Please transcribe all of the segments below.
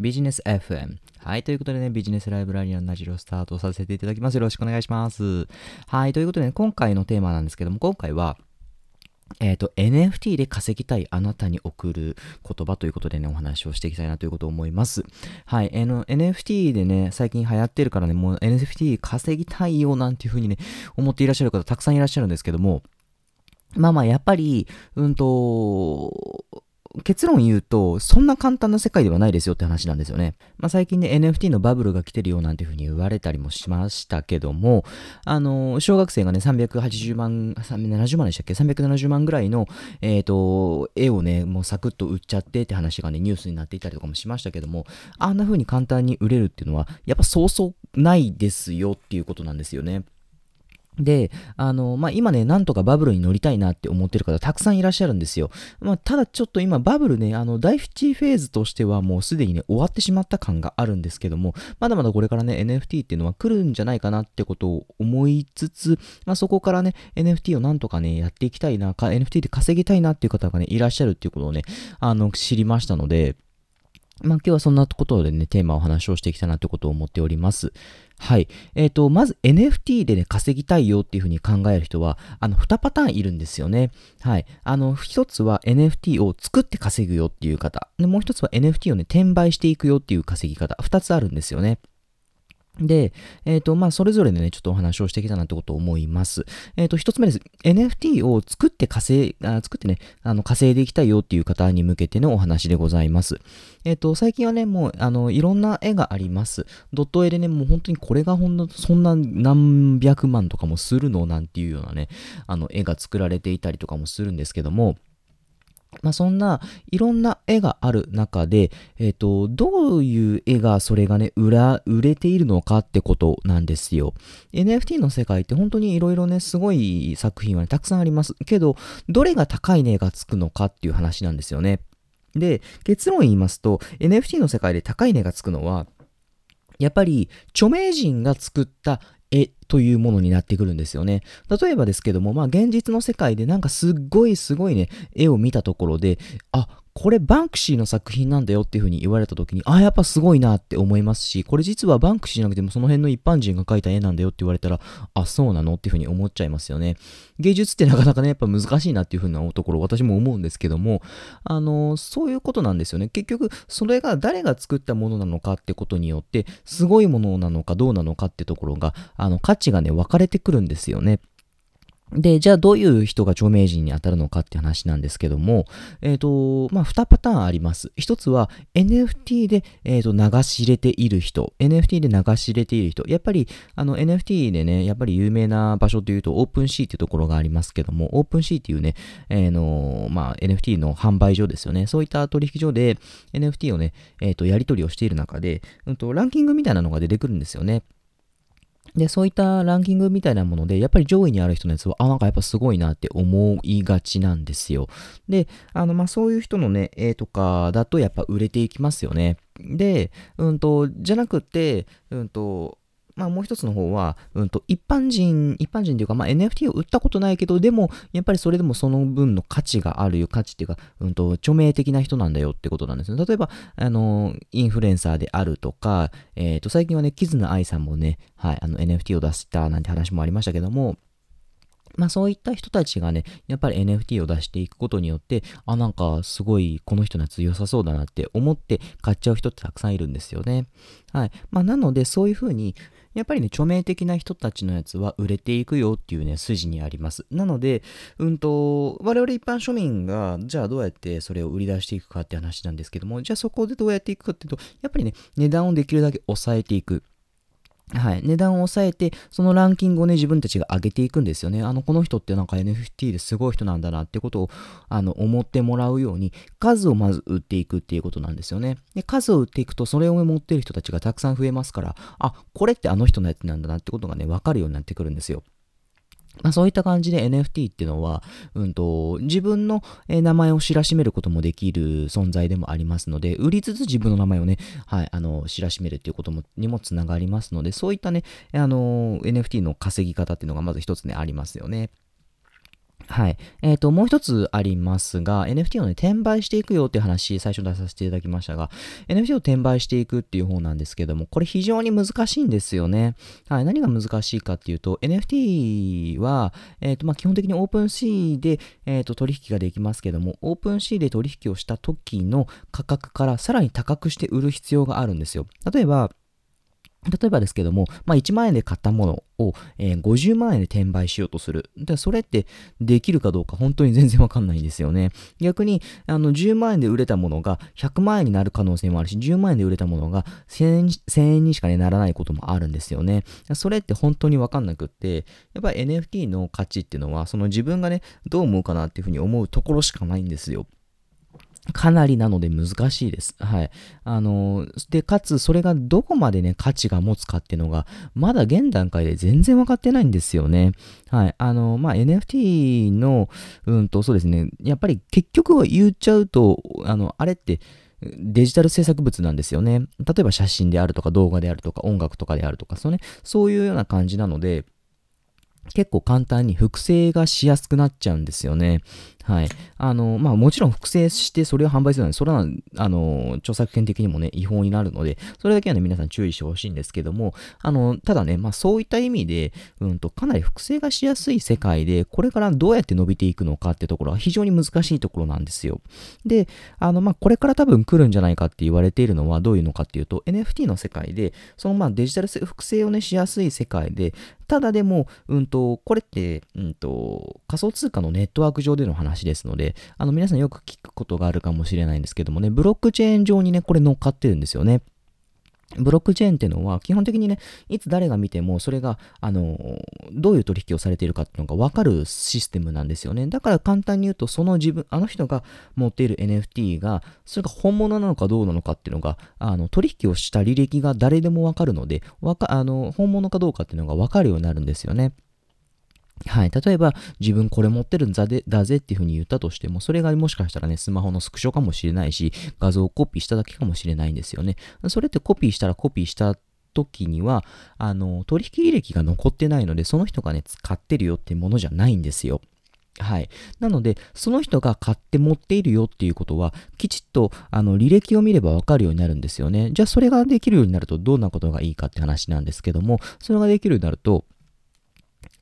ビジネス FM。はい。ということでね、ビジネスライブラリアンラジオスタートさせていただきます。よろしくお願いします。はい。ということでね、今回のテーマなんですけども、今回は、えっ、ー、と、NFT で稼ぎたいあなたに送る言葉ということでね、お話をしていきたいなということを思います。はい。あの、NFT でね、最近流行ってるからね、もう NFT 稼ぎたいよなんていうふうにね、思っていらっしゃる方たくさんいらっしゃるんですけども、まあまあ、やっぱり、うんと、結論言うと、そんな簡単な世界ではないですよって話なんですよね。まあ、最近ね、NFT のバブルが来てるよなんていうふうに言われたりもしましたけども、あの、小学生がね、380万、370万でしたっけ ?370 万ぐらいの、えっ、ー、と、絵をね、もうサクッと売っちゃってって話がね、ニュースになっていたりとかもしましたけども、あんな風に簡単に売れるっていうのは、やっぱそうそうないですよっていうことなんですよね。で、あの、まあ、今ね、なんとかバブルに乗りたいなって思ってる方たくさんいらっしゃるんですよ。まあ、ただちょっと今バブルね、あの、第1フェーズとしてはもうすでにね、終わってしまった感があるんですけども、まだまだこれからね、NFT っていうのは来るんじゃないかなってことを思いつつ、まあ、そこからね、NFT をなんとかね、やっていきたいな、NFT で稼ぎたいなっていう方がね、いらっしゃるっていうことをね、あの、知りましたので、まあ、今日はそんなことでね、テーマをお話をしていきたいなってことを思っております。はい。えっ、ー、と、まず NFT でね、稼ぎたいよっていうふうに考える人は、あの、2パターンいるんですよね。はい。あの、1つは NFT を作って稼ぐよっていう方。で、もう1つは NFT をね、転売していくよっていう稼ぎ方。2つあるんですよね。で、えっ、ー、と、まあ、それぞれでね、ちょっとお話をしてきたなってことを思います。えっ、ー、と、一つ目です。NFT を作って稼い、あ作ってね、あの、稼いでいきたいよっていう方に向けてのお話でございます。えっ、ー、と、最近はね、もう、あの、いろんな絵があります。ドット絵でね、もう本当にこれがほんの、そんな何百万とかもするのなんていうようなね、あの、絵が作られていたりとかもするんですけども、まあ、そんないろんな絵がある中で、えっ、ー、と、どういう絵がそれがね、売ら、売れているのかってことなんですよ。NFT の世界って本当にいろいろね、すごい作品はね、たくさんあります。けど、どれが高い値がつくのかっていう話なんですよね。で、結論言いますと、NFT の世界で高い値がつくのは、やっぱり著名人が作った絵というものになってくるんですよね。例えばですけども、まあ現実の世界でなんかすっごいすごいね、絵を見たところで、あ、これバンクシーの作品なんだよっていう風に言われた時に、ああ、やっぱすごいなって思いますし、これ実はバンクシーじゃなくてもその辺の一般人が描いた絵なんだよって言われたら、あ、そうなのっていう風に思っちゃいますよね。芸術ってなかなかね、やっぱ難しいなっていう風なところ私も思うんですけども、あの、そういうことなんですよね。結局、それが誰が作ったものなのかってことによって、すごいものなのかどうなのかってところが、あの、価値がね、分かれてくるんですよね。で、じゃあどういう人が著名人に当たるのかって話なんですけども、えっ、ー、と、まあ、二パターンあります。一つは NFT で、えー、と流し入れている人。NFT で流し入れている人。やっぱり、あの NFT でね、やっぱり有名な場所というと、オープンシーっていうところがありますけども、オープンシーっていうね、えー、の、まあ、NFT の販売所ですよね。そういった取引所で NFT をね、えっ、ー、と、やり取りをしている中で、うんと、ランキングみたいなのが出てくるんですよね。で、そういったランキングみたいなもので、やっぱり上位にある人のやつは、あ、なんかやっぱすごいなって思いがちなんですよ。で、あの、まあ、そういう人のね、絵とかだとやっぱ売れていきますよね。で、うんと、じゃなくて、うんと、まあもう一つの方は、うんと、一般人、一般人というか、まあ NFT を売ったことないけど、でも、やっぱりそれでもその分の価値があるよ価値っていうか、うんと、著名的な人なんだよってことなんですね。例えば、あの、インフルエンサーであるとか、えっ、ー、と、最近はね、キズナアイさんもね、はい、あの NFT を出したなんて話もありましたけども、まあそういった人たちがね、やっぱり NFT を出していくことによって、あ、なんかすごいこの人のやつ良さそうだなって思って買っちゃう人ってたくさんいるんですよね。はい。まあなのでそういうふうに、やっぱりね、著名的な人たちのやつは売れていくよっていうね、筋にあります。なので、うんと、我々一般庶民が、じゃあどうやってそれを売り出していくかって話なんですけども、じゃあそこでどうやっていくかっていうと、やっぱりね、値段をできるだけ抑えていく。はい。値段を抑えて、そのランキングをね、自分たちが上げていくんですよね。あの、この人ってなんか NFT ですごい人なんだなってことを、あの、思ってもらうように、数をまず売っていくっていうことなんですよね。で、数を売っていくと、それを持ってる人たちがたくさん増えますから、あ、これってあの人のやつなんだなってことがね、わかるようになってくるんですよ。まあ、そういった感じで NFT っていうのは、うんと、自分の名前を知らしめることもできる存在でもありますので、売りつつ自分の名前をね、はい、あの、知らしめるっていうこともにもつながりますので、そういったね、あの、NFT の稼ぎ方っていうのがまず一つね、ありますよね。はい。えっ、ー、と、もう一つありますが、NFT をね、転売していくよっていう話、最初出させていただきましたが、NFT を転売していくっていう方なんですけども、これ非常に難しいんですよね。はい。何が難しいかっていうと、NFT は、えっ、ー、と、まあ、基本的にオープンシーで、えっ、ー、と、取引ができますけども、オープンシーで取引をした時の価格からさらに高くして売る必要があるんですよ。例えば、例えばですけども、まあ、1万円で買ったものを、えー、50万円で転売しようとする。で、それってできるかどうか本当に 全然わかんないんですよね。逆に、あの、10万円で売れたものが100万円になる可能性もあるし、10万円で売れたものが1000円 ,1000 にしか、ね、ならないこともあるんですよね。それって本当にわかんなくって、やっぱり NFT の価値っていうのは、その自分がね、どう思うかなっていうふうに思うところしかないんですよ。かなりなので難しいです。はい。あの、で、かつ、それがどこまでね、価値が持つかっていうのが、まだ現段階で全然分かってないんですよね。はい。あの、まあ、NFT の、うんと、そうですね、やっぱり結局は言っちゃうと、あの、あれって、デジタル制作物なんですよね。例えば写真であるとか動画であるとか音楽とかであるとか、そうね、そういうような感じなので、結構簡単に複製がしやすくなっちゃうんですよね。はい。あの、まあもちろん複製してそれを販売するのは、それは、あの、著作権的にもね、違法になるので、それだけはね、皆さん注意してほしいんですけども、あの、ただね、まあそういった意味で、うんと、かなり複製がしやすい世界で、これからどうやって伸びていくのかってところは非常に難しいところなんですよ。で、あの、まあこれから多分来るんじゃないかって言われているのはどういうのかっていうと、NFT の世界で、そのまあデジタル複製をね、しやすい世界で、ただでも、うんと、これって、うんと、仮想通貨のネットワーク上での話ですので、あの、皆さんよく聞くことがあるかもしれないんですけどもね、ブロックチェーン上にね、これ乗っかってるんですよね。ブロックチェーンっていうのは、基本的にね、いつ誰が見ても、それが、あの、どういう取引をされているかっていうのが分かるシステムなんですよね。だから簡単に言うと、その自分、あの人が持っている NFT が、それが本物なのかどうなのかっていうのが、あの、取引をした履歴が誰でも分かるので、わか、あの、本物かどうかっていうのが分かるようになるんですよね。はい。例えば、自分これ持ってるんだぜだぜっていうふうに言ったとしても、それがもしかしたらね、スマホのスクショかもしれないし、画像をコピーしただけかもしれないんですよね。それってコピーしたらコピーした時には、あの、取引履歴が残ってないので、その人がね、使ってるよっていうものじゃないんですよ。はい。なので、その人が買って持っているよっていうことは、きちっと、あの、履歴を見ればわかるようになるんですよね。じゃあ、それができるようになると、どんなことがいいかって話なんですけども、それができるようになると、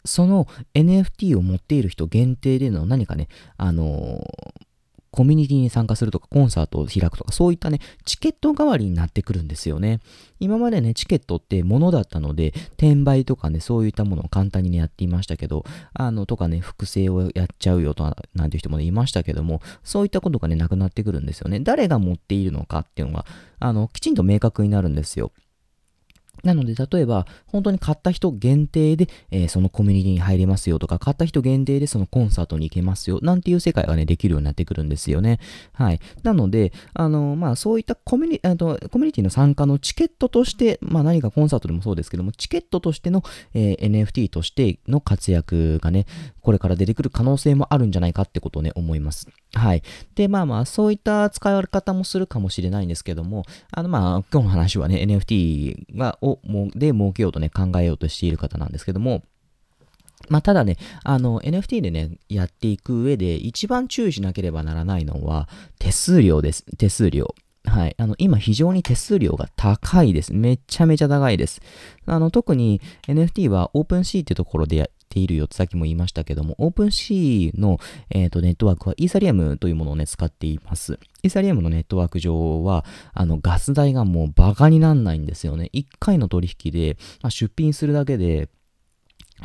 その NFT を持っている人限定での何かね、あのー、コミュニティに参加するとか、コンサートを開くとか、そういったね、チケット代わりになってくるんですよね。今までね、チケットって物だったので、転売とかね、そういったものを簡単にね、やっていましたけど、あの、とかね、複製をやっちゃうよとなんていう人もね、いましたけども、そういったことがね、なくなってくるんですよね。誰が持っているのかっていうのが、あの、きちんと明確になるんですよ。なので、例えば、本当に買った人限定で、えー、そのコミュニティに入れますよとか、買った人限定でそのコンサートに行けますよ、なんていう世界がね、できるようになってくるんですよね。はい。なので、あの、まあ、そういったコミュニあとコミュニティの参加のチケットとして、まあ、何かコンサートでもそうですけども、チケットとしての、えー、NFT としての活躍がね、これから出てくる可能性もあるんじゃないかってことをね、思います。はい。で、まあまあ、そういった使われ方もするかもしれないんですけども、あの、まあ、今日の話はね、NFT が、を、もで儲けようとね、考えようとしている方なんですけども、まあ、ただね、あの、NFT でね、やっていく上で一番注意しなければならないのは、手数料です。手数料。はい。あの、今非常に手数料が高いです。めちゃめちゃ高いです。あの、特に NFT は OpenC っていうところでているよってさっきも言いましたけども、OpenC の、えーと、ネットワークはイーサリアムというものをね、使っています。イーサリアムのネットワーク上は、あの、ガス代がもうバカになんないんですよね。1回の取引で、まあ、出品するだけで、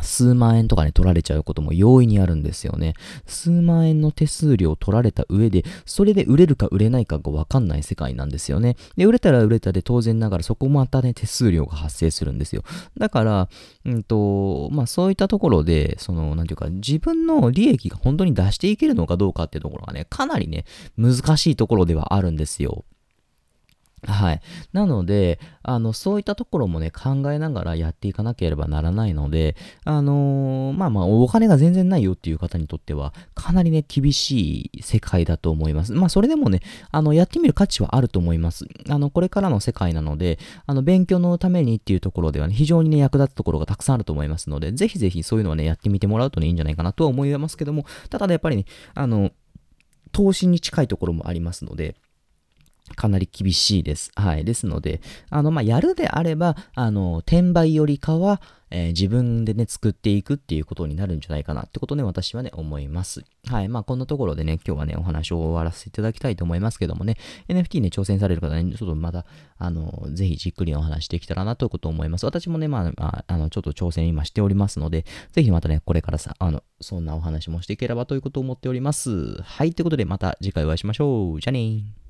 数万円とかね、取られちゃうことも容易にあるんですよね。数万円の手数料取られた上で、それで売れるか売れないかがわかんない世界なんですよね。で、売れたら売れたで当然ながらそこまたね、手数料が発生するんですよ。だから、うんと、まあそういったところで、その、なんていうか、自分の利益が本当に出していけるのかどうかっていうところがね、かなりね、難しいところではあるんですよ。はい。なので、あの、そういったところもね、考えながらやっていかなければならないので、あのーまあまあ、お金が全然ないよっていう方にとっては、かなりね、厳しい世界だと思います。まあ、それでもね、あの、やってみる価値はあると思います。あの、これからの世界なので、あの、勉強のためにっていうところではね、非常にね、役立つところがたくさんあると思いますので、ぜひぜひそういうのはね、やってみてもらうとね、いいんじゃないかなとは思いますけども、ただね、やっぱりね、あの、投資に近いところもありますので、かなり厳しいです。はい。ですので、あの、まあ、やるであれば、あの、転売よりかは、えー自分でね、作っていくっていうことになるんじゃないかなってことね、私はね、思います。はい。まあ、こんなところでね、今日はね、お話を終わらせていただきたいと思いますけどもね、NFT ね、挑戦される方ね、ちょっとまた、あの、ぜひじっくりお話できたらなということを思います。私もね、まあ、まあ、あの、ちょっと挑戦今しておりますので、ぜひまたね、これからさ、あの、そんなお話もしていければということを思っております。はい。ということで、また次回お会いしましょう。じゃあねー。